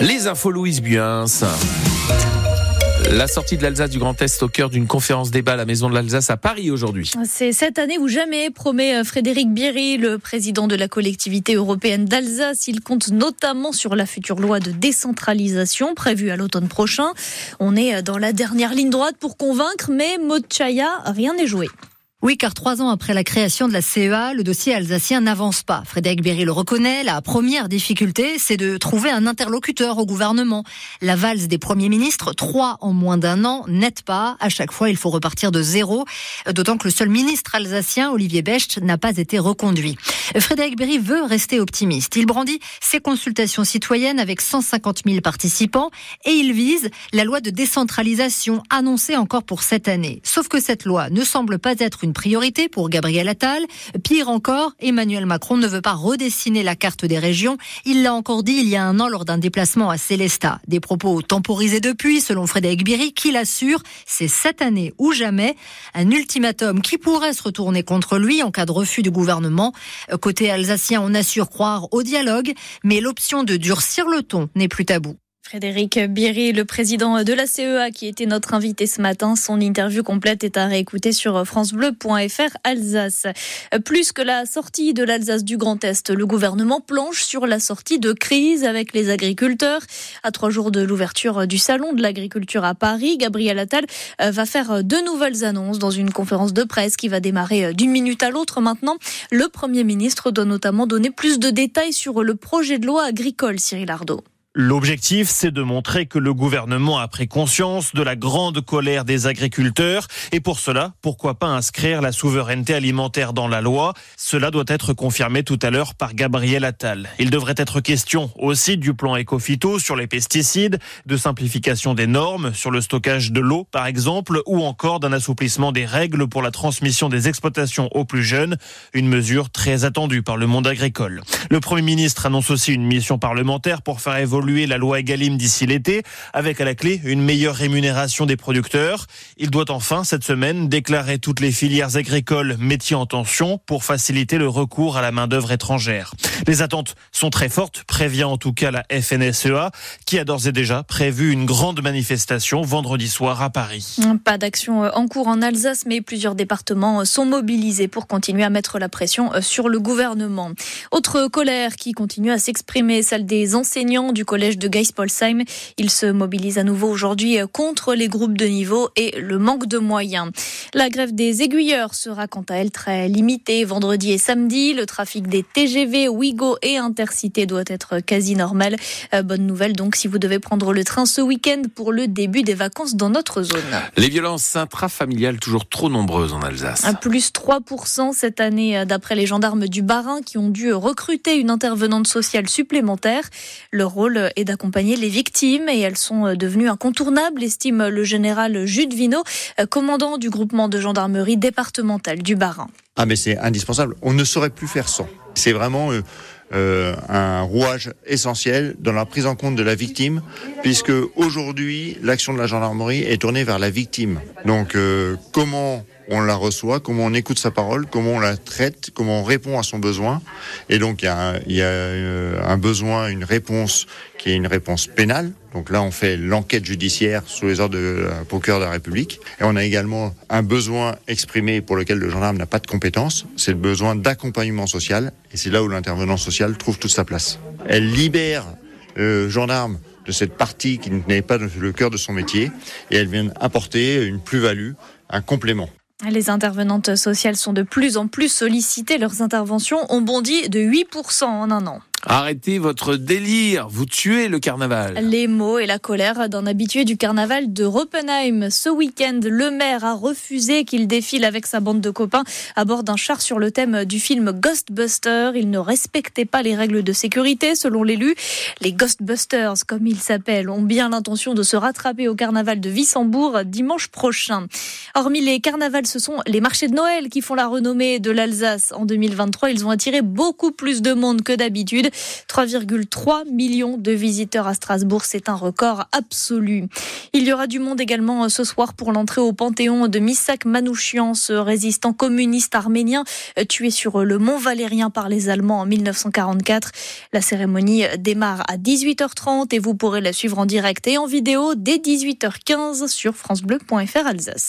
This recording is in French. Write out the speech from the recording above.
Les infos Louise Buins. La sortie de l'Alsace du Grand Est au cœur d'une conférence débat à la Maison de l'Alsace à Paris aujourd'hui. C'est cette année ou jamais, promet euh, Frédéric Bierry, le président de la collectivité européenne d'Alsace. Il compte notamment sur la future loi de décentralisation prévue à l'automne prochain. On est euh, dans la dernière ligne droite pour convaincre, mais Mochaya, rien n'est joué. Oui, car trois ans après la création de la CEA, le dossier alsacien n'avance pas. Frédéric Berry le reconnaît, la première difficulté, c'est de trouver un interlocuteur au gouvernement. La valse des premiers ministres, trois en moins d'un an, n'aide pas. À chaque fois, il faut repartir de zéro, d'autant que le seul ministre alsacien, Olivier Becht, n'a pas été reconduit. Frédéric Berry veut rester optimiste. Il brandit ses consultations citoyennes avec 150 000 participants et il vise la loi de décentralisation annoncée encore pour cette année. Sauf que cette loi ne semble pas être une priorité pour Gabriel Attal. Pire encore, Emmanuel Macron ne veut pas redessiner la carte des régions. Il l'a encore dit il y a un an lors d'un déplacement à Célestat. Des propos temporisés depuis, selon Frédéric Biry, qui l'assure, c'est cette année ou jamais. Un ultimatum qui pourrait se retourner contre lui en cas de refus du gouvernement. Côté alsacien, on assure croire au dialogue, mais l'option de durcir le ton n'est plus tabou. Frédéric Biry, le président de la CEA, qui était notre invité ce matin. Son interview complète est à réécouter sur francebleu.fr Alsace. Plus que la sortie de l'Alsace du Grand Est, le gouvernement planche sur la sortie de crise avec les agriculteurs. À trois jours de l'ouverture du salon de l'agriculture à Paris, Gabriel Attal euh, va faire de nouvelles annonces dans une conférence de presse qui va démarrer euh, d'une minute à l'autre maintenant. Le Premier ministre doit notamment donner plus de détails sur le projet de loi agricole, Cyril Ardo. L'objectif, c'est de montrer que le gouvernement a pris conscience de la grande colère des agriculteurs et pour cela, pourquoi pas inscrire la souveraineté alimentaire dans la loi? Cela doit être confirmé tout à l'heure par Gabriel Attal. Il devrait être question aussi du plan Ecofito sur les pesticides, de simplification des normes sur le stockage de l'eau par exemple ou encore d'un assouplissement des règles pour la transmission des exploitations aux plus jeunes, une mesure très attendue par le monde agricole. Le Premier ministre annonce aussi une mission parlementaire pour faire évoluer la loi Egalim d'ici l'été, avec à la clé une meilleure rémunération des producteurs. Il doit enfin, cette semaine, déclarer toutes les filières agricoles métiers en tension pour faciliter le recours à la main-d'œuvre étrangère. Les attentes sont très fortes, prévient en tout cas la FNSEA, qui a d'ores et déjà prévu une grande manifestation vendredi soir à Paris. Pas d'action en cours en Alsace, mais plusieurs départements sont mobilisés pour continuer à mettre la pression sur le gouvernement. Autre colère qui continue à s'exprimer, celle des enseignants du collège de Geispolsheim. Il se mobilise à nouveau aujourd'hui contre les groupes de niveau et le manque de moyens. La grève des aiguilleurs sera quant à elle très limitée vendredi et samedi. Le trafic des TGV, Ouigo et Intercité doit être quasi normal. Euh, bonne nouvelle donc si vous devez prendre le train ce week-end pour le début des vacances dans notre zone. Les violences intrafamiliales toujours trop nombreuses en Alsace. Plus 3% cette année euh, d'après les gendarmes du Barin qui ont dû recruter une intervenante sociale supplémentaire. Le rôle est d'accompagner les victimes et elles sont euh, devenues incontournables, estime le général Jude Vino, euh, commandant du groupement de gendarmerie départementale du Bas-Rhin. Ah mais c'est indispensable, on ne saurait plus faire sans. C'est vraiment euh, un rouage essentiel dans la prise en compte de la victime, puisque aujourd'hui l'action de la gendarmerie est tournée vers la victime. Donc comment on la reçoit, comment on écoute sa parole, comment on la traite, comment on répond à son besoin. Et donc il y a, il y a euh, un besoin, une réponse qui est une réponse pénale. Donc là, on fait l'enquête judiciaire sous les ordres de la procureur de la République. Et on a également un besoin exprimé pour lequel le gendarme n'a pas de compétences. C'est le besoin d'accompagnement social. Et c'est là où l'intervenant social trouve toute sa place. Elle libère le gendarme de cette partie qui n'est pas le cœur de son métier et elle vient apporter une plus-value, un complément. Les intervenantes sociales sont de plus en plus sollicitées. Leurs interventions ont bondi de 8% en un an. Arrêtez votre délire, vous tuez le carnaval. Les mots et la colère d'un habitué du carnaval de Roppenheim. Ce week-end, le maire a refusé qu'il défile avec sa bande de copains à bord d'un char sur le thème du film Ghostbusters. Il ne respectait pas les règles de sécurité, selon l'élu. Les Ghostbusters, comme ils s'appellent, ont bien l'intention de se rattraper au carnaval de Wissembourg dimanche prochain. Hormis les carnavals, ce sont les marchés de Noël qui font la renommée de l'Alsace. En 2023, ils ont attiré beaucoup plus de monde que d'habitude. 3,3 millions de visiteurs à Strasbourg, c'est un record absolu. Il y aura du monde également ce soir pour l'entrée au Panthéon de Misak Manouchian, ce résistant communiste arménien tué sur le mont Valérien par les Allemands en 1944. La cérémonie démarre à 18h30 et vous pourrez la suivre en direct et en vidéo dès 18h15 sur francebleu.fr Alsace.